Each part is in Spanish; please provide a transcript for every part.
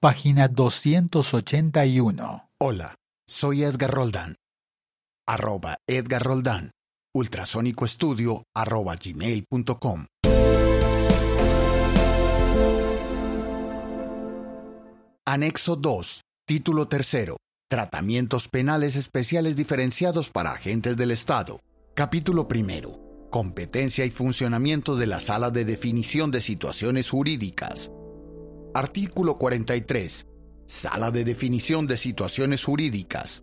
página 281. Hola, soy Edgar Roldán. Arroba Edgar Roldán. Ultrasónico Estudio arroba gmail.com. Anexo 2. Título tercero. Tratamientos penales especiales diferenciados para agentes del Estado. Capítulo primero. Competencia y funcionamiento de la Sala de Definición de Situaciones Jurídicas. Artículo 43. Sala de Definición de Situaciones Jurídicas.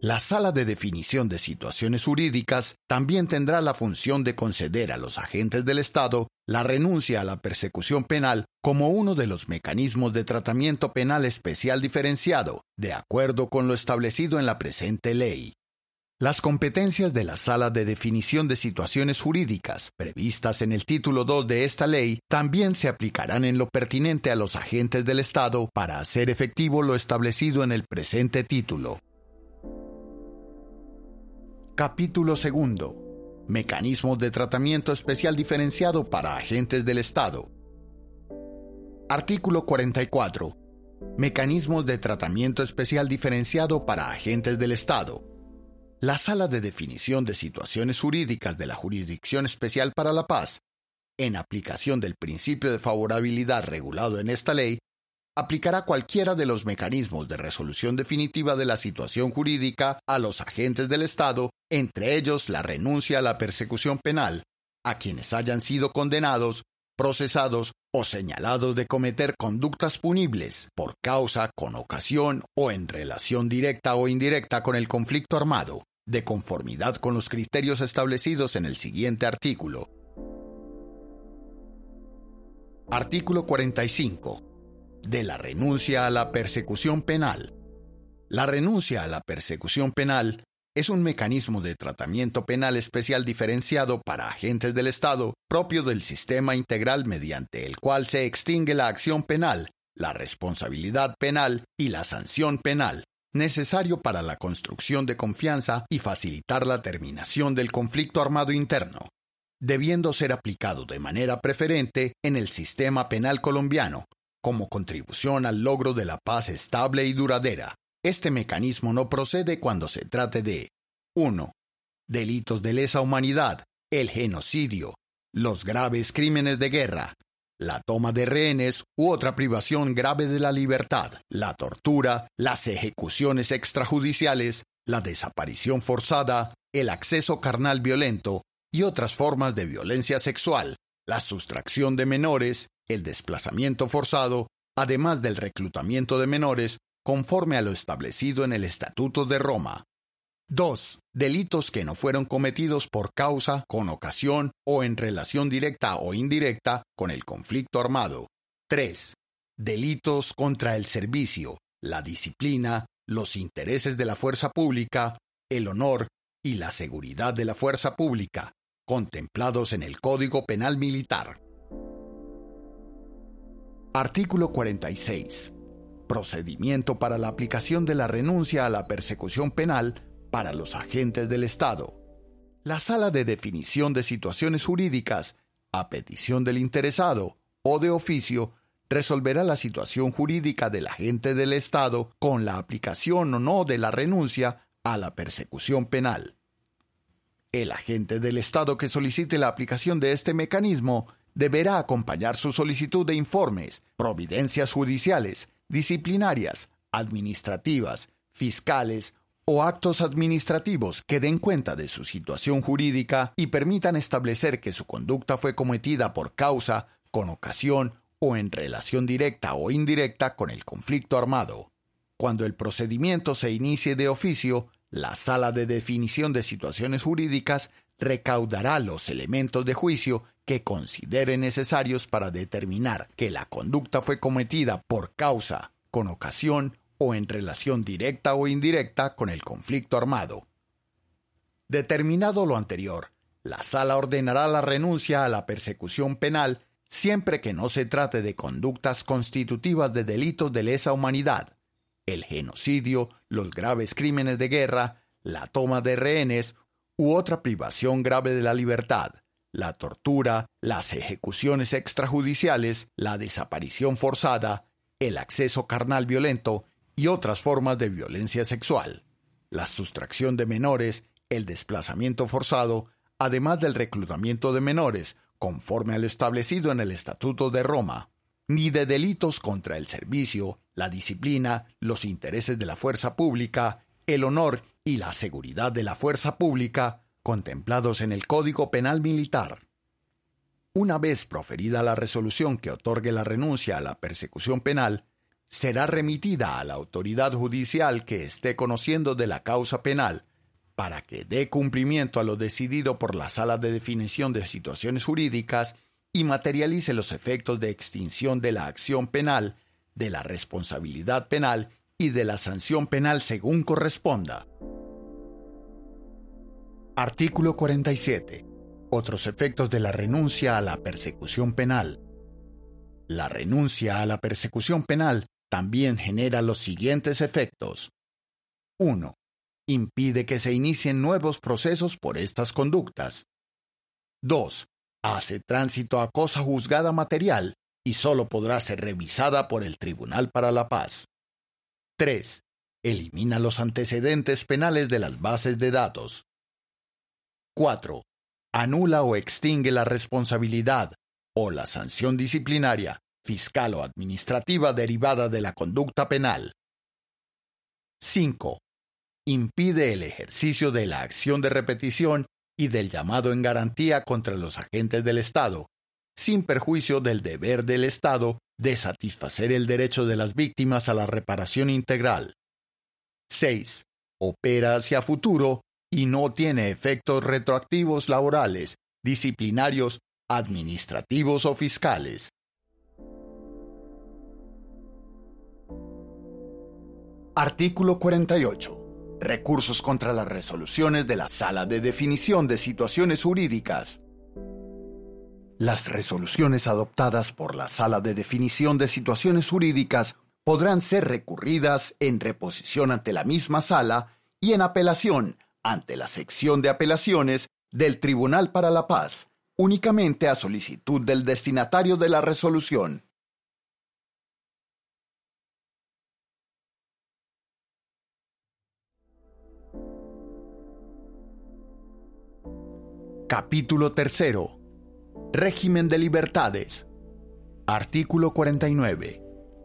La Sala de Definición de Situaciones Jurídicas también tendrá la función de conceder a los agentes del Estado la renuncia a la persecución penal como uno de los mecanismos de tratamiento penal especial diferenciado, de acuerdo con lo establecido en la presente ley. Las competencias de la Sala de Definición de Situaciones Jurídicas, previstas en el título 2 de esta ley, también se aplicarán en lo pertinente a los agentes del Estado para hacer efectivo lo establecido en el presente título. Capítulo segundo. Mecanismos de tratamiento especial diferenciado para agentes del Estado. Artículo 44. Mecanismos de tratamiento especial diferenciado para agentes del Estado. La Sala de Definición de Situaciones Jurídicas de la Jurisdicción Especial para la Paz, en aplicación del principio de favorabilidad regulado en esta ley, aplicará cualquiera de los mecanismos de resolución definitiva de la situación jurídica a los agentes del Estado, entre ellos la renuncia a la persecución penal, a quienes hayan sido condenados, procesados o señalados de cometer conductas punibles por causa, con ocasión o en relación directa o indirecta con el conflicto armado, de conformidad con los criterios establecidos en el siguiente artículo. Artículo 45 de la renuncia a la persecución penal. La renuncia a la persecución penal es un mecanismo de tratamiento penal especial diferenciado para agentes del Estado propio del sistema integral mediante el cual se extingue la acción penal, la responsabilidad penal y la sanción penal, necesario para la construcción de confianza y facilitar la terminación del conflicto armado interno, debiendo ser aplicado de manera preferente en el sistema penal colombiano, como contribución al logro de la paz estable y duradera. Este mecanismo no procede cuando se trate de 1. Delitos de lesa humanidad, el genocidio, los graves crímenes de guerra, la toma de rehenes u otra privación grave de la libertad, la tortura, las ejecuciones extrajudiciales, la desaparición forzada, el acceso carnal violento y otras formas de violencia sexual, la sustracción de menores, el desplazamiento forzado, además del reclutamiento de menores, conforme a lo establecido en el Estatuto de Roma. 2. Delitos que no fueron cometidos por causa, con ocasión o en relación directa o indirecta con el conflicto armado. 3. Delitos contra el servicio, la disciplina, los intereses de la fuerza pública, el honor y la seguridad de la fuerza pública, contemplados en el Código Penal Militar. Artículo 46. Procedimiento para la aplicación de la renuncia a la persecución penal para los agentes del Estado. La Sala de Definición de Situaciones Jurídicas, a petición del interesado o de oficio, resolverá la situación jurídica del agente del Estado con la aplicación o no de la renuncia a la persecución penal. El agente del Estado que solicite la aplicación de este mecanismo deberá acompañar su solicitud de informes, providencias judiciales, disciplinarias, administrativas, fiscales o actos administrativos que den cuenta de su situación jurídica y permitan establecer que su conducta fue cometida por causa, con ocasión o en relación directa o indirecta con el conflicto armado. Cuando el procedimiento se inicie de oficio, la Sala de Definición de Situaciones Jurídicas recaudará los elementos de juicio que considere necesarios para determinar que la conducta fue cometida por causa, con ocasión o en relación directa o indirecta con el conflicto armado. Determinado lo anterior, la sala ordenará la renuncia a la persecución penal siempre que no se trate de conductas constitutivas de delitos de lesa humanidad, el genocidio, los graves crímenes de guerra, la toma de rehenes u otra privación grave de la libertad, la tortura, las ejecuciones extrajudiciales, la desaparición forzada, el acceso carnal violento y otras formas de violencia sexual, la sustracción de menores, el desplazamiento forzado, además del reclutamiento de menores, conforme a lo establecido en el Estatuto de Roma, ni de delitos contra el servicio, la disciplina, los intereses de la fuerza pública, el honor y la seguridad de la fuerza pública, contemplados en el Código Penal Militar. Una vez proferida la resolución que otorgue la renuncia a la persecución penal, será remitida a la autoridad judicial que esté conociendo de la causa penal para que dé cumplimiento a lo decidido por la Sala de Definición de Situaciones Jurídicas y materialice los efectos de extinción de la acción penal, de la responsabilidad penal y de la sanción penal según corresponda. Artículo 47. Otros efectos de la renuncia a la persecución penal. La renuncia a la persecución penal también genera los siguientes efectos. 1 impide que se inicien nuevos procesos por estas conductas. 2. Hace tránsito a cosa juzgada material y solo podrá ser revisada por el Tribunal para la Paz. 3. Elimina los antecedentes penales de las bases de datos. 4. Anula o extingue la responsabilidad o la sanción disciplinaria, fiscal o administrativa derivada de la conducta penal. 5 impide el ejercicio de la acción de repetición y del llamado en garantía contra los agentes del Estado, sin perjuicio del deber del Estado de satisfacer el derecho de las víctimas a la reparación integral. 6. Opera hacia futuro y no tiene efectos retroactivos laborales, disciplinarios, administrativos o fiscales. Artículo 48. Recursos contra las resoluciones de la Sala de Definición de Situaciones Jurídicas. Las resoluciones adoptadas por la Sala de Definición de Situaciones Jurídicas podrán ser recurridas en reposición ante la misma sala y en apelación ante la sección de apelaciones del Tribunal para la Paz, únicamente a solicitud del destinatario de la resolución. Capítulo 3. Régimen de libertades. Artículo 49.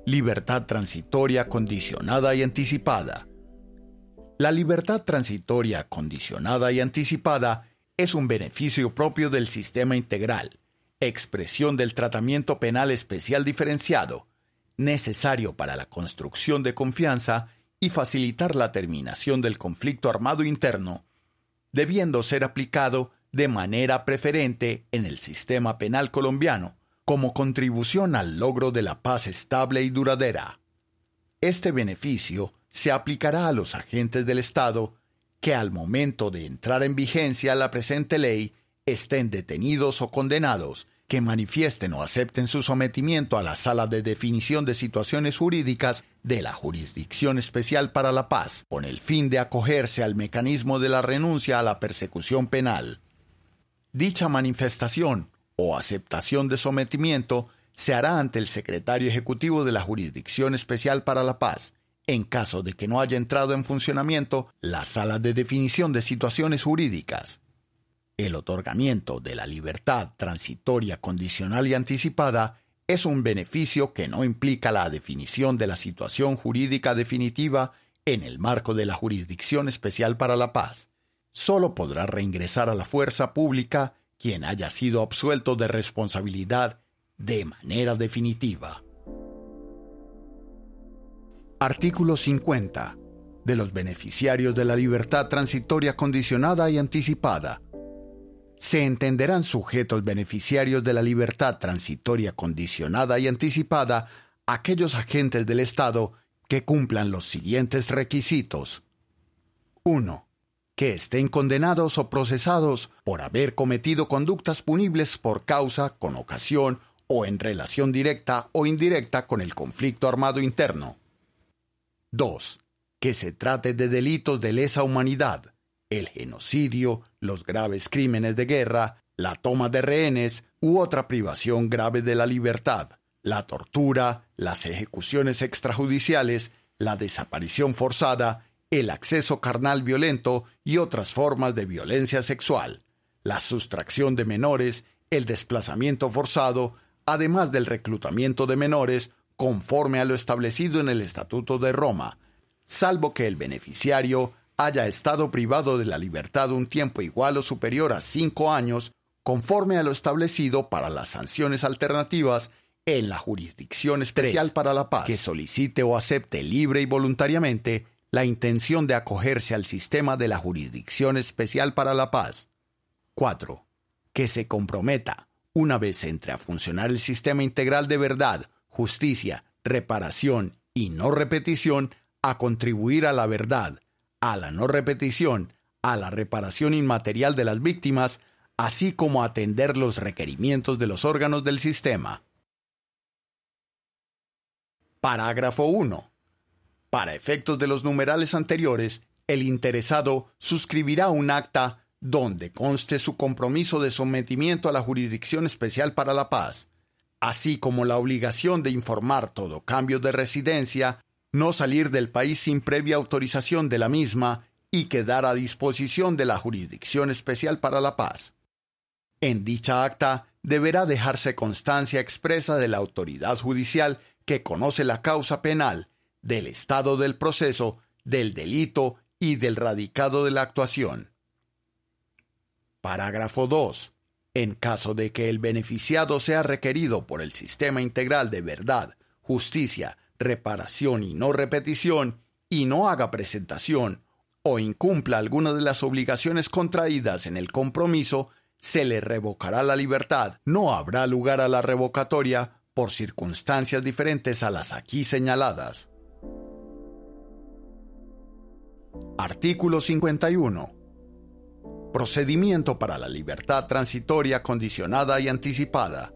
Libertad transitoria condicionada y anticipada. La libertad transitoria condicionada y anticipada es un beneficio propio del sistema integral, expresión del tratamiento penal especial diferenciado, necesario para la construcción de confianza y facilitar la terminación del conflicto armado interno, debiendo ser aplicado de manera preferente en el sistema penal colombiano como contribución al logro de la paz estable y duradera. Este beneficio se aplicará a los agentes del Estado que al momento de entrar en vigencia la presente ley estén detenidos o condenados, que manifiesten o acepten su sometimiento a la sala de definición de situaciones jurídicas de la Jurisdicción Especial para la Paz, con el fin de acogerse al mecanismo de la renuncia a la persecución penal. Dicha manifestación o aceptación de sometimiento se hará ante el secretario ejecutivo de la Jurisdicción Especial para la Paz, en caso de que no haya entrado en funcionamiento la sala de definición de situaciones jurídicas. El otorgamiento de la libertad transitoria condicional y anticipada es un beneficio que no implica la definición de la situación jurídica definitiva en el marco de la Jurisdicción Especial para la Paz solo podrá reingresar a la fuerza pública quien haya sido absuelto de responsabilidad de manera definitiva. Artículo 50. De los beneficiarios de la libertad transitoria condicionada y anticipada. Se entenderán sujetos beneficiarios de la libertad transitoria condicionada y anticipada aquellos agentes del Estado que cumplan los siguientes requisitos. 1 que estén condenados o procesados por haber cometido conductas punibles por causa, con ocasión o en relación directa o indirecta con el conflicto armado interno. 2. Que se trate de delitos de lesa humanidad, el genocidio, los graves crímenes de guerra, la toma de rehenes u otra privación grave de la libertad, la tortura, las ejecuciones extrajudiciales, la desaparición forzada, el acceso carnal violento y otras formas de violencia sexual, la sustracción de menores, el desplazamiento forzado, además del reclutamiento de menores conforme a lo establecido en el Estatuto de Roma, salvo que el beneficiario haya estado privado de la libertad un tiempo igual o superior a cinco años, conforme a lo establecido para las sanciones alternativas en la Jurisdicción Especial para la Paz, que solicite o acepte libre y voluntariamente la intención de acogerse al sistema de la Jurisdicción Especial para la Paz. 4. Que se comprometa, una vez entre a funcionar el sistema integral de verdad, justicia, reparación y no repetición, a contribuir a la verdad, a la no repetición, a la reparación inmaterial de las víctimas, así como atender los requerimientos de los órganos del sistema. Parágrafo 1. Para efectos de los numerales anteriores, el interesado suscribirá un acta donde conste su compromiso de sometimiento a la Jurisdicción Especial para la Paz, así como la obligación de informar todo cambio de residencia, no salir del país sin previa autorización de la misma y quedar a disposición de la Jurisdicción Especial para la Paz. En dicha acta deberá dejarse constancia expresa de la autoridad judicial que conoce la causa penal, del estado del proceso, del delito y del radicado de la actuación. Parágrafo 2. En caso de que el beneficiado sea requerido por el sistema integral de verdad, justicia, reparación y no repetición, y no haga presentación o incumpla alguna de las obligaciones contraídas en el compromiso, se le revocará la libertad. No habrá lugar a la revocatoria por circunstancias diferentes a las aquí señaladas. Artículo 51. Procedimiento para la libertad transitoria condicionada y anticipada.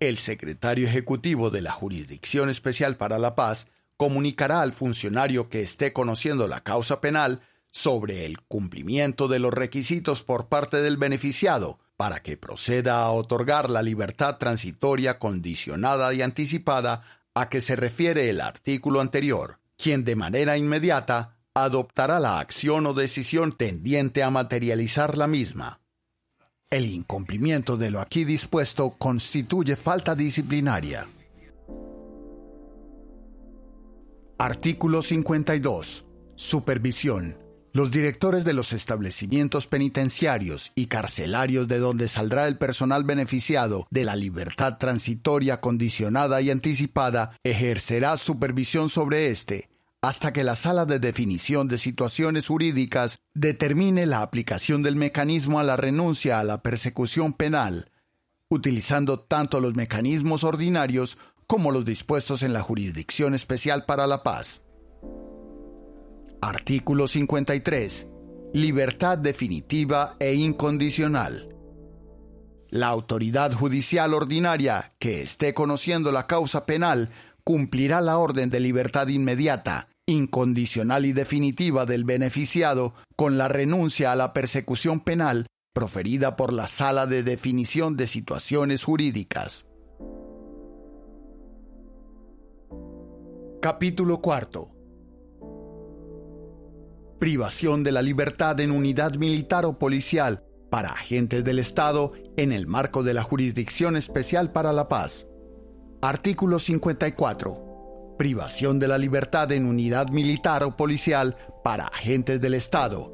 El secretario ejecutivo de la Jurisdicción Especial para la Paz comunicará al funcionario que esté conociendo la causa penal sobre el cumplimiento de los requisitos por parte del beneficiado para que proceda a otorgar la libertad transitoria condicionada y anticipada a que se refiere el artículo anterior, quien de manera inmediata adoptará la acción o decisión tendiente a materializar la misma. El incumplimiento de lo aquí dispuesto constituye falta disciplinaria. Artículo 52. Supervisión. Los directores de los establecimientos penitenciarios y carcelarios de donde saldrá el personal beneficiado de la libertad transitoria condicionada y anticipada ejercerá supervisión sobre éste hasta que la sala de definición de situaciones jurídicas determine la aplicación del mecanismo a la renuncia a la persecución penal, utilizando tanto los mecanismos ordinarios como los dispuestos en la Jurisdicción Especial para la Paz. Artículo 53. Libertad definitiva e incondicional. La autoridad judicial ordinaria que esté conociendo la causa penal cumplirá la orden de libertad inmediata, incondicional y definitiva del beneficiado con la renuncia a la persecución penal proferida por la Sala de Definición de Situaciones Jurídicas. Capítulo cuarto privación de la libertad en unidad militar o policial para agentes del Estado en el marco de la Jurisdicción Especial para la Paz. Artículo 54. Privación de la libertad en unidad militar o policial para agentes del Estado.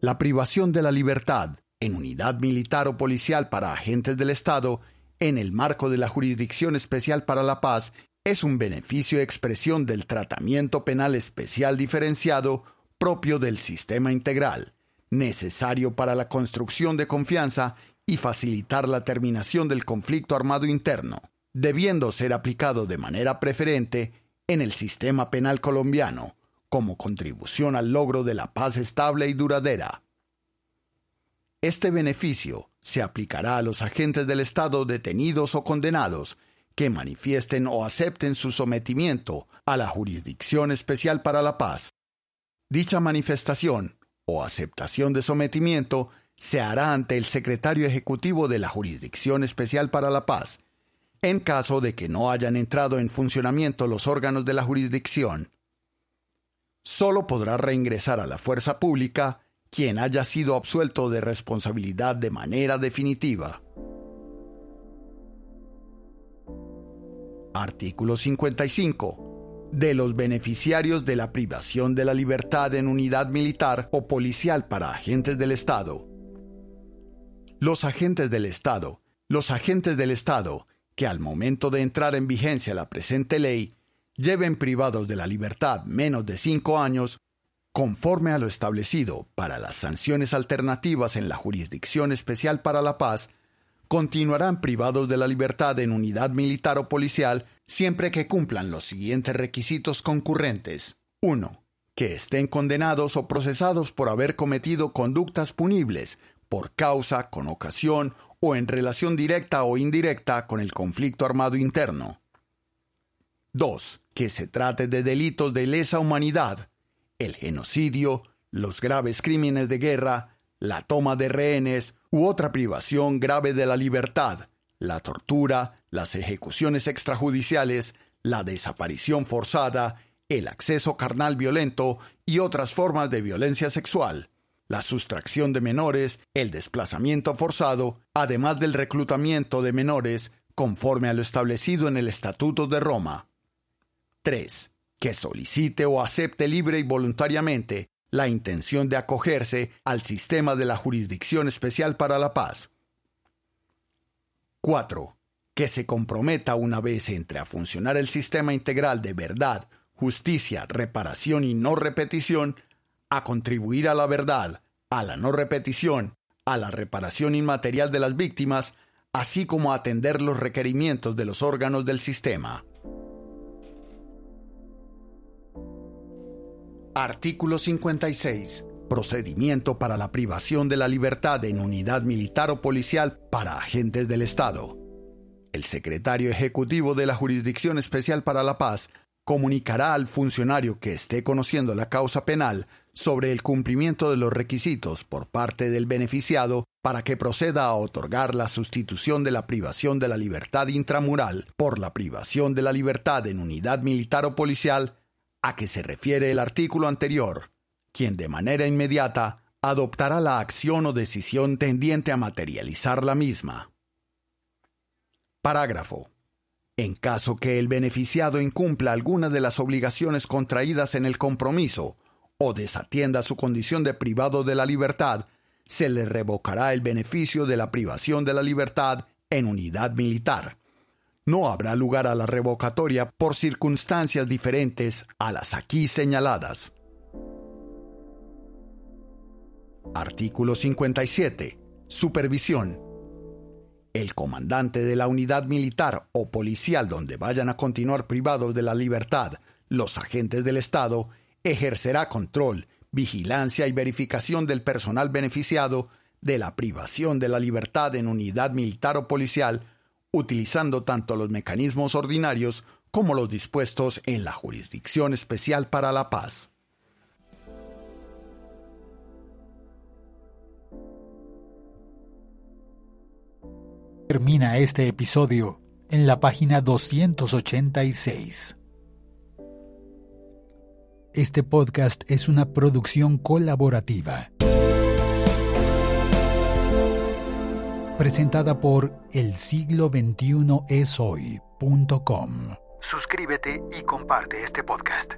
La privación de la libertad en unidad militar o policial para agentes del Estado en el marco de la Jurisdicción Especial para la Paz es un beneficio expresión del tratamiento penal especial diferenciado propio del sistema integral, necesario para la construcción de confianza y facilitar la terminación del conflicto armado interno, debiendo ser aplicado de manera preferente en el sistema penal colombiano, como contribución al logro de la paz estable y duradera. Este beneficio se aplicará a los agentes del Estado detenidos o condenados que manifiesten o acepten su sometimiento a la Jurisdicción Especial para la Paz, Dicha manifestación o aceptación de sometimiento se hará ante el secretario ejecutivo de la Jurisdicción Especial para la Paz, en caso de que no hayan entrado en funcionamiento los órganos de la jurisdicción. Solo podrá reingresar a la fuerza pública quien haya sido absuelto de responsabilidad de manera definitiva. Artículo 55. De los beneficiarios de la privación de la libertad en unidad militar o policial para agentes del Estado. Los agentes del Estado, los agentes del Estado, que al momento de entrar en vigencia la presente ley, lleven privados de la libertad menos de cinco años, conforme a lo establecido para las sanciones alternativas en la Jurisdicción Especial para la Paz, continuarán privados de la libertad en unidad militar o policial siempre que cumplan los siguientes requisitos concurrentes. 1. Que estén condenados o procesados por haber cometido conductas punibles por causa, con ocasión o en relación directa o indirecta con el conflicto armado interno. 2. Que se trate de delitos de lesa humanidad, el genocidio, los graves crímenes de guerra, la toma de rehenes u otra privación grave de la libertad, la tortura, las ejecuciones extrajudiciales, la desaparición forzada, el acceso carnal violento y otras formas de violencia sexual, la sustracción de menores, el desplazamiento forzado, además del reclutamiento de menores, conforme a lo establecido en el Estatuto de Roma. 3. Que solicite o acepte libre y voluntariamente la intención de acogerse al sistema de la Jurisdicción Especial para la Paz. 4. Que se comprometa una vez entre a funcionar el sistema integral de verdad, justicia, reparación y no repetición, a contribuir a la verdad, a la no repetición, a la reparación inmaterial de las víctimas, así como a atender los requerimientos de los órganos del sistema. Artículo 56. Procedimiento para la privación de la libertad en unidad militar o policial para agentes del Estado. El secretario ejecutivo de la Jurisdicción Especial para la Paz comunicará al funcionario que esté conociendo la causa penal sobre el cumplimiento de los requisitos por parte del beneficiado para que proceda a otorgar la sustitución de la privación de la libertad intramural por la privación de la libertad en unidad militar o policial a que se refiere el artículo anterior, quien de manera inmediata adoptará la acción o decisión tendiente a materializar la misma. Parágrafo. En caso que el beneficiado incumpla alguna de las obligaciones contraídas en el compromiso o desatienda su condición de privado de la libertad, se le revocará el beneficio de la privación de la libertad en unidad militar no habrá lugar a la revocatoria por circunstancias diferentes a las aquí señaladas. Artículo 57. Supervisión. El comandante de la unidad militar o policial donde vayan a continuar privados de la libertad los agentes del Estado ejercerá control, vigilancia y verificación del personal beneficiado de la privación de la libertad en unidad militar o policial utilizando tanto los mecanismos ordinarios como los dispuestos en la Jurisdicción Especial para la Paz. Termina este episodio en la página 286. Este podcast es una producción colaborativa. presentada por el siglo 21 esoy.com. Suscríbete y comparte este podcast.